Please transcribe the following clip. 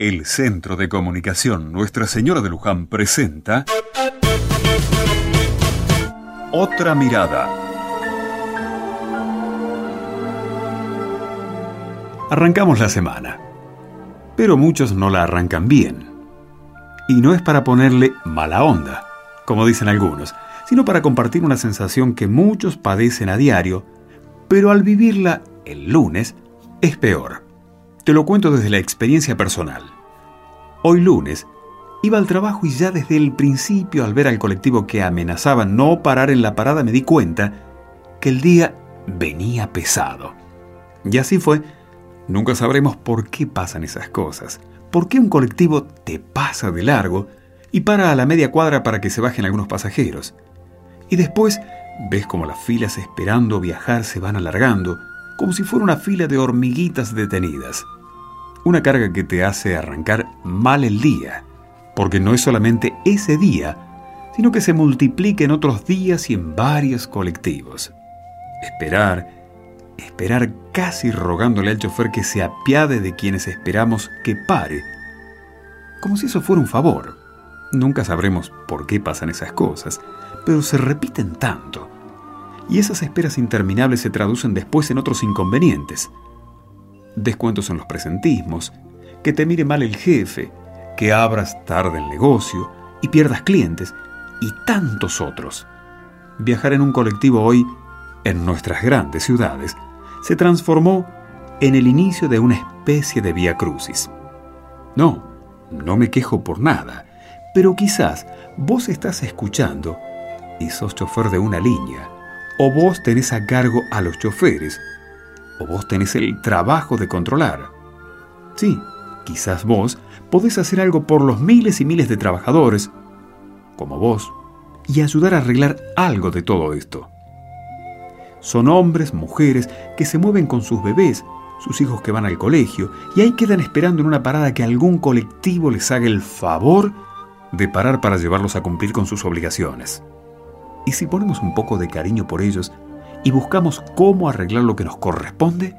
El Centro de Comunicación Nuestra Señora de Luján presenta Otra Mirada. Arrancamos la semana, pero muchos no la arrancan bien. Y no es para ponerle mala onda, como dicen algunos, sino para compartir una sensación que muchos padecen a diario, pero al vivirla el lunes es peor. Te lo cuento desde la experiencia personal. Hoy lunes iba al trabajo y ya desde el principio al ver al colectivo que amenazaba no parar en la parada me di cuenta que el día venía pesado. Y así fue. Nunca sabremos por qué pasan esas cosas. ¿Por qué un colectivo te pasa de largo y para a la media cuadra para que se bajen algunos pasajeros? Y después ves como las filas esperando viajar se van alargando, como si fuera una fila de hormiguitas detenidas. Una carga que te hace arrancar mal el día, porque no es solamente ese día, sino que se multiplica en otros días y en varios colectivos. Esperar, esperar casi rogándole al chofer que se apiade de quienes esperamos que pare, como si eso fuera un favor. Nunca sabremos por qué pasan esas cosas, pero se repiten tanto. Y esas esperas interminables se traducen después en otros inconvenientes. Descuentos en los presentismos, que te mire mal el jefe, que abras tarde el negocio y pierdas clientes, y tantos otros. Viajar en un colectivo hoy, en nuestras grandes ciudades, se transformó en el inicio de una especie de vía crucis. No, no me quejo por nada, pero quizás vos estás escuchando y sos chofer de una línea, o vos tenés a cargo a los choferes, o vos tenés el trabajo de controlar. Sí, quizás vos podés hacer algo por los miles y miles de trabajadores, como vos, y ayudar a arreglar algo de todo esto. Son hombres, mujeres, que se mueven con sus bebés, sus hijos que van al colegio, y ahí quedan esperando en una parada que algún colectivo les haga el favor de parar para llevarlos a cumplir con sus obligaciones. Y si ponemos un poco de cariño por ellos y buscamos cómo arreglar lo que nos corresponde,